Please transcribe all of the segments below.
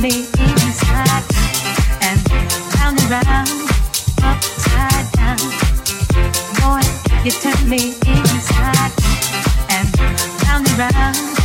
Round and round, upside down. Boy, you're turning me. I say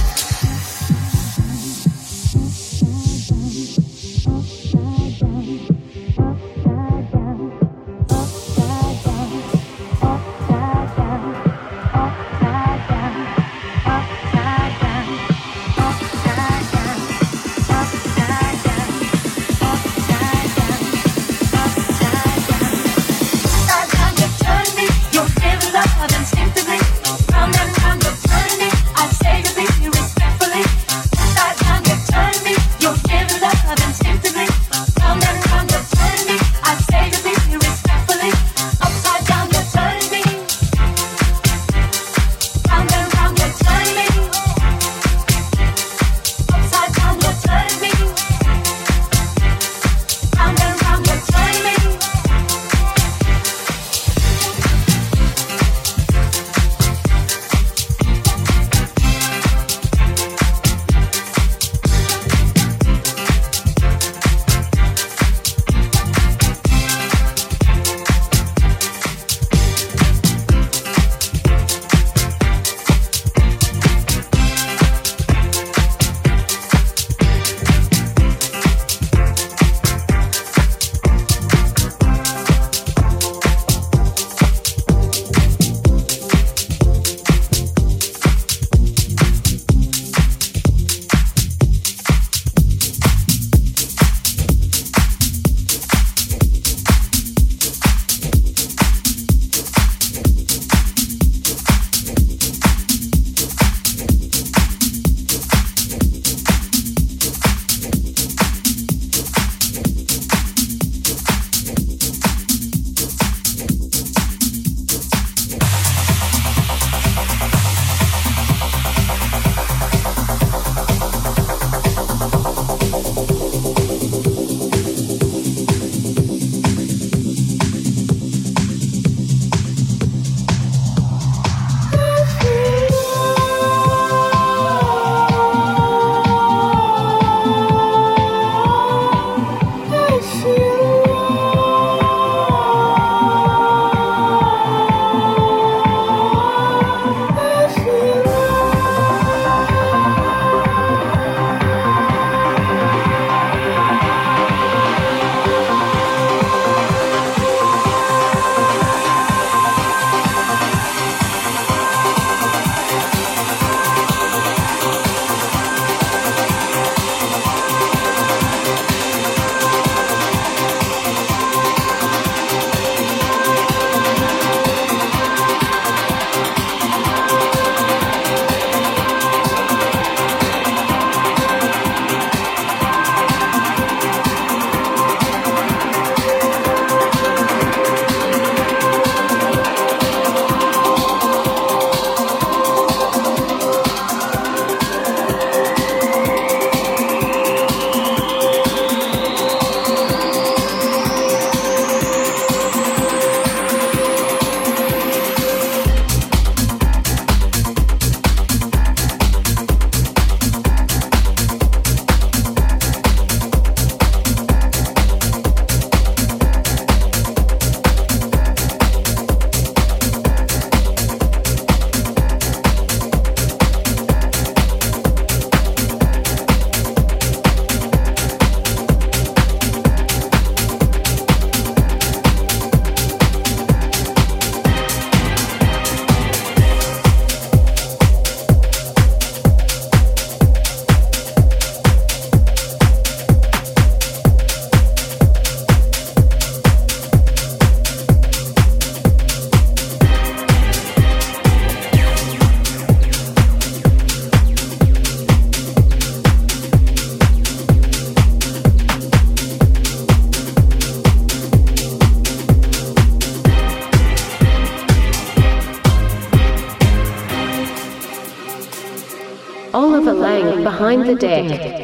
the Deck.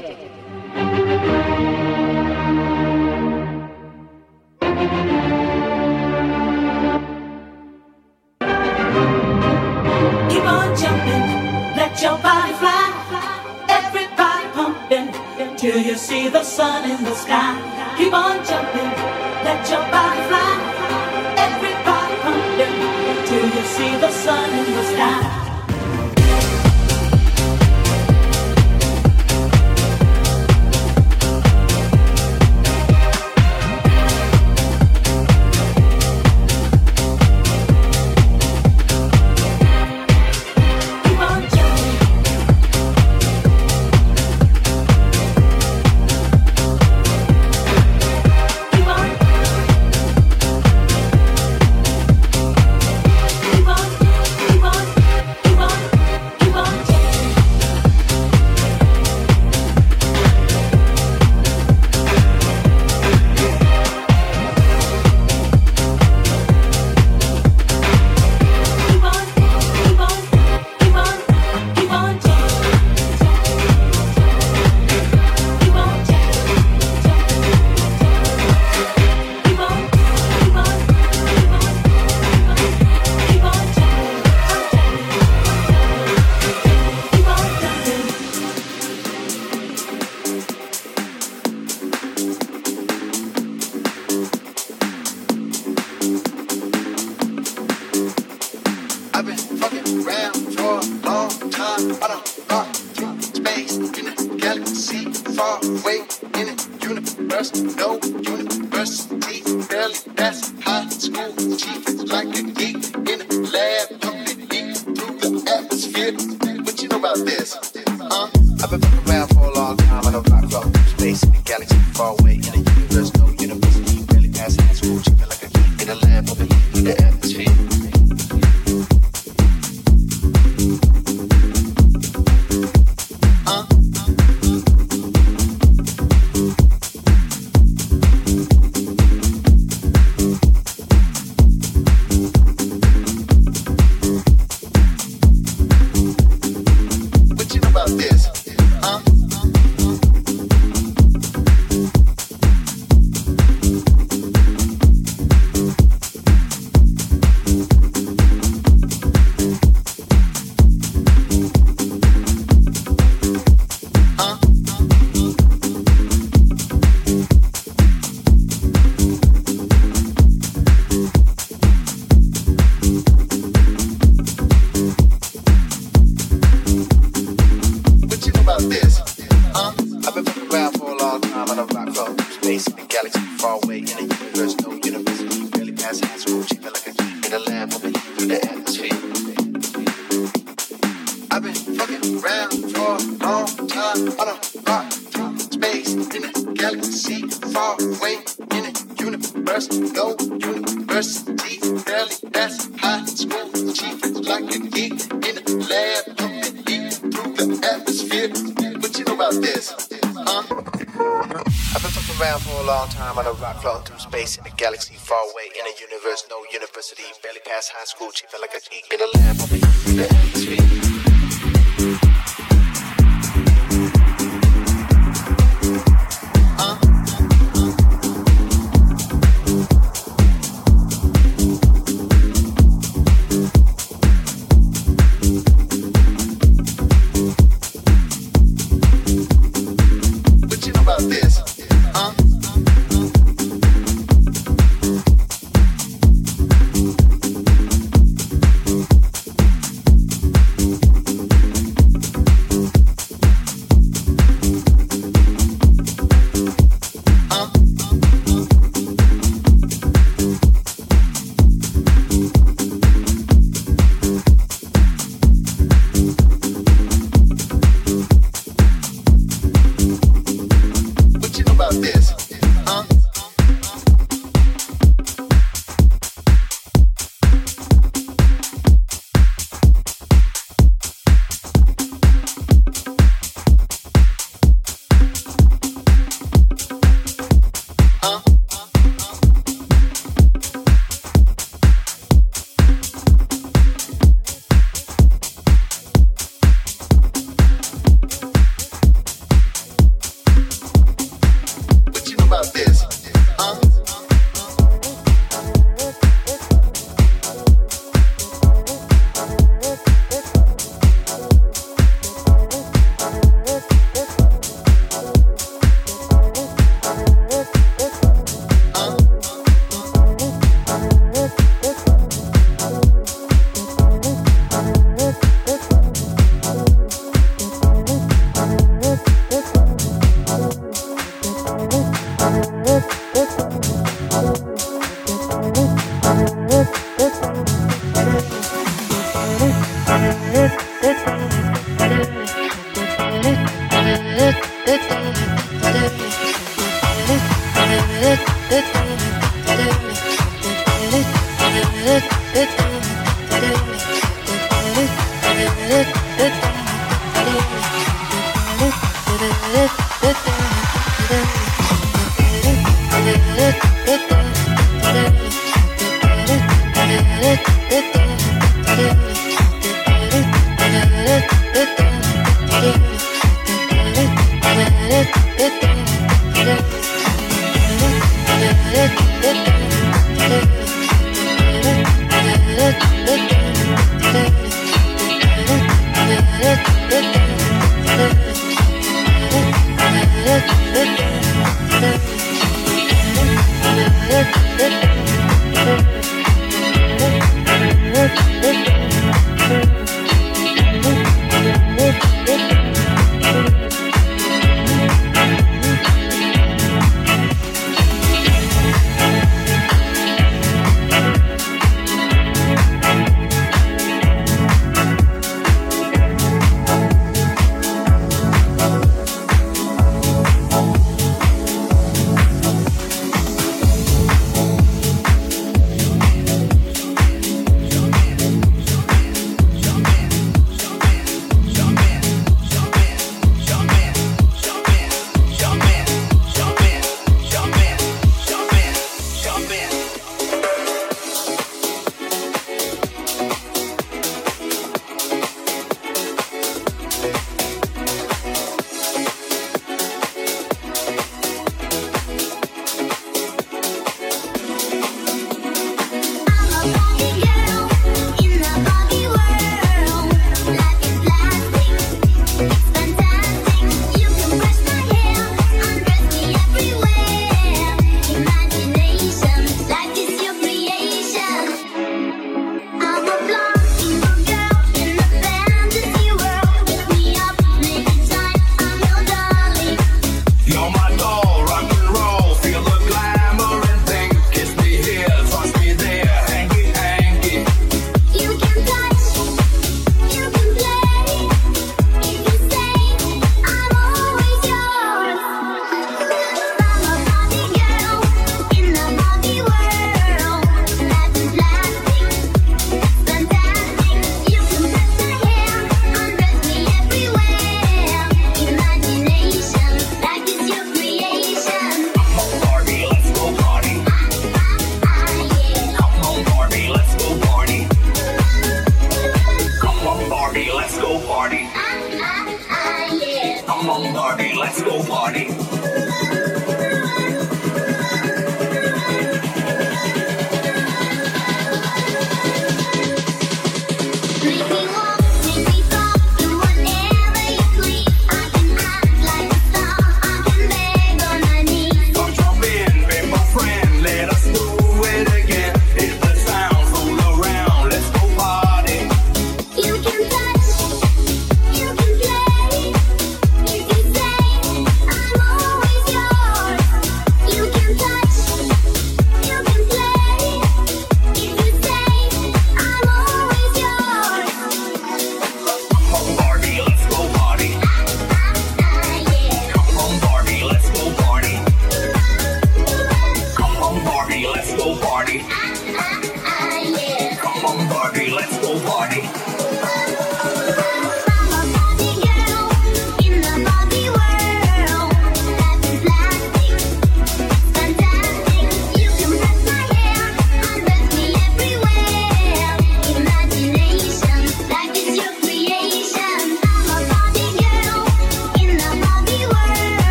High school.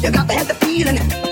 You got to have the feeling.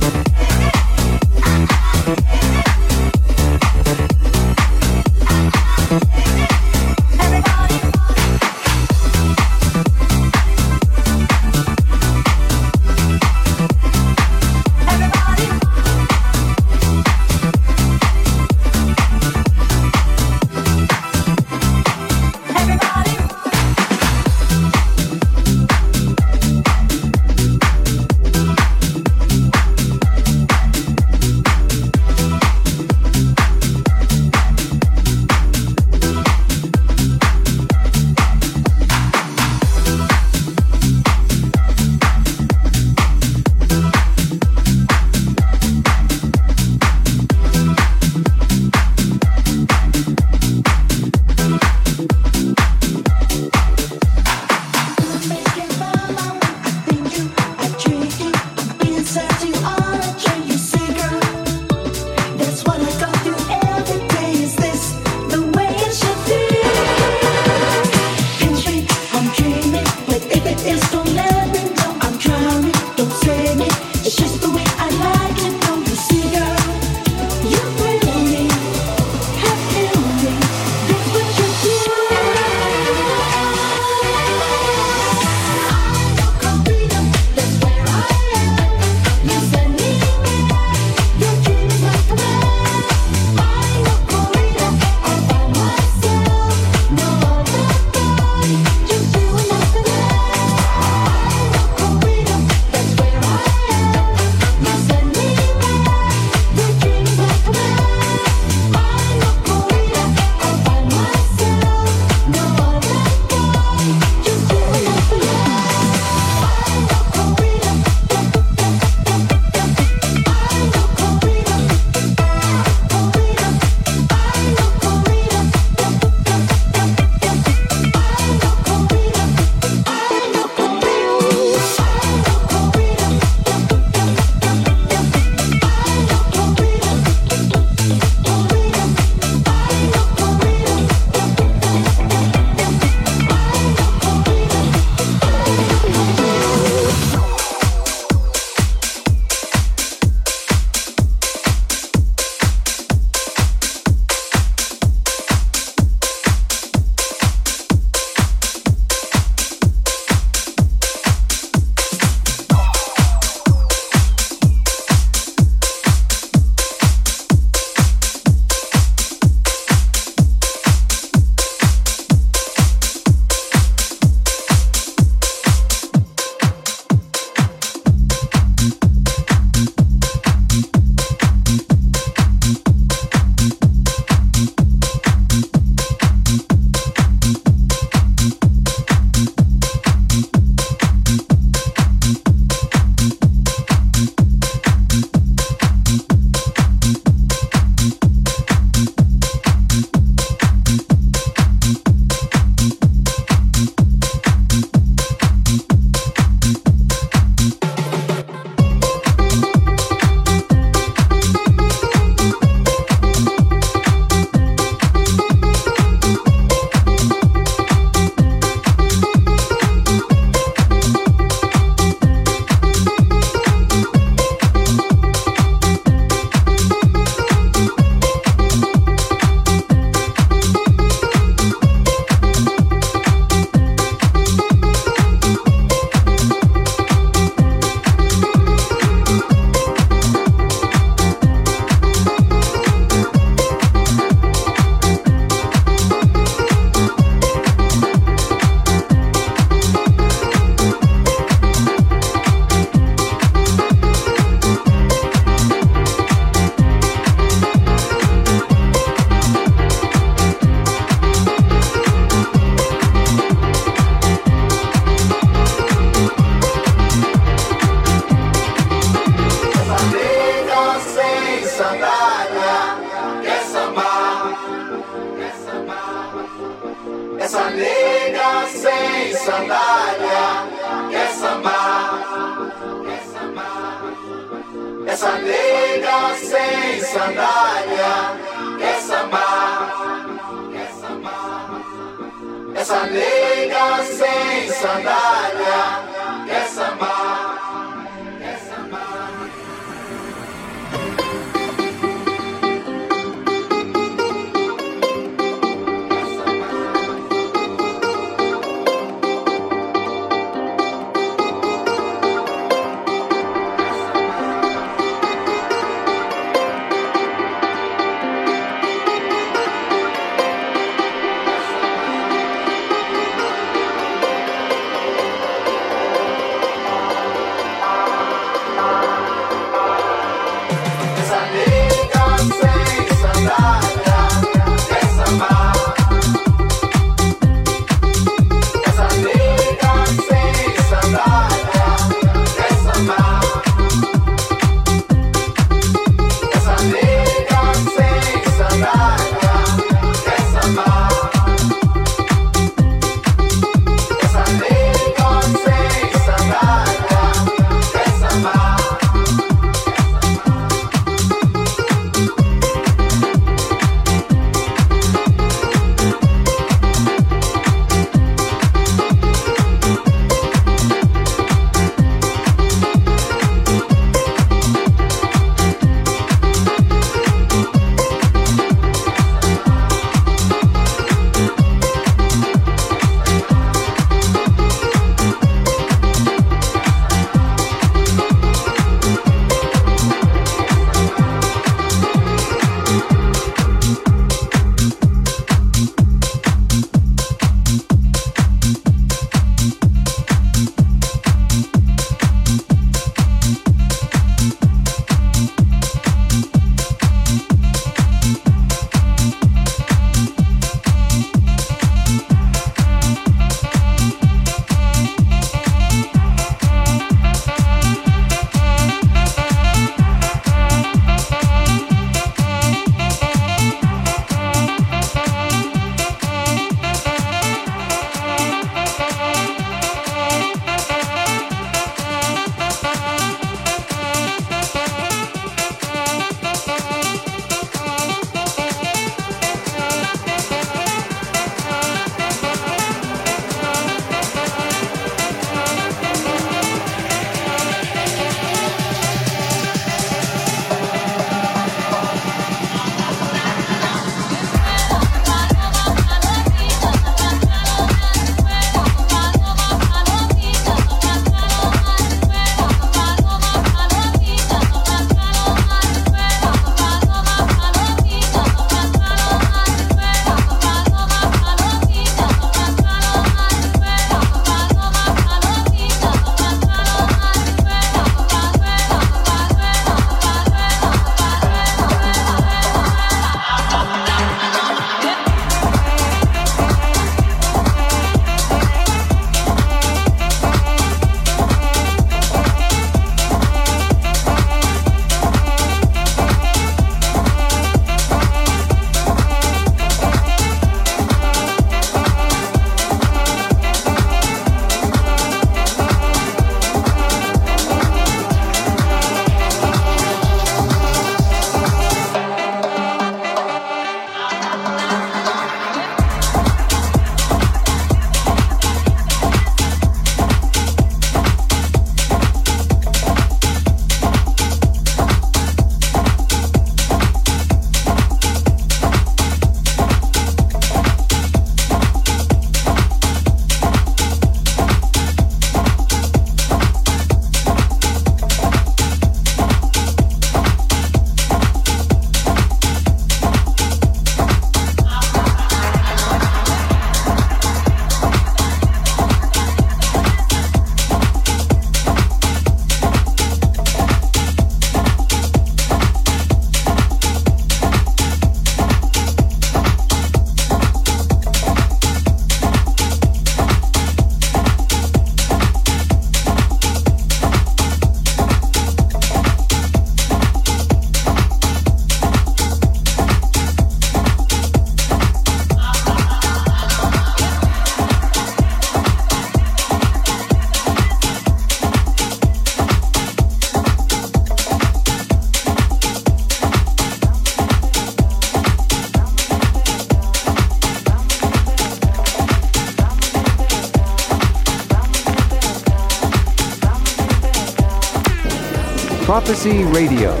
Radio.